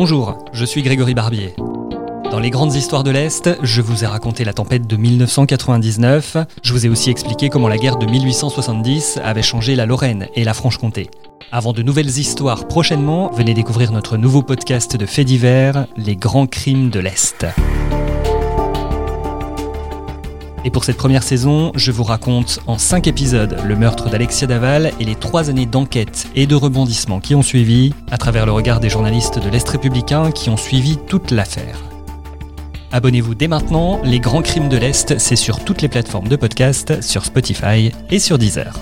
Bonjour, je suis Grégory Barbier. Dans les grandes histoires de l'Est, je vous ai raconté la tempête de 1999, je vous ai aussi expliqué comment la guerre de 1870 avait changé la Lorraine et la Franche-Comté. Avant de nouvelles histoires prochainement, venez découvrir notre nouveau podcast de faits divers, Les grands crimes de l'Est. Et pour cette première saison, je vous raconte en 5 épisodes le meurtre d'Alexia Daval et les 3 années d'enquête et de rebondissement qui ont suivi, à travers le regard des journalistes de l'Est républicain qui ont suivi toute l'affaire. Abonnez-vous dès maintenant, Les Grands Crimes de l'Est, c'est sur toutes les plateformes de podcast, sur Spotify et sur Deezer.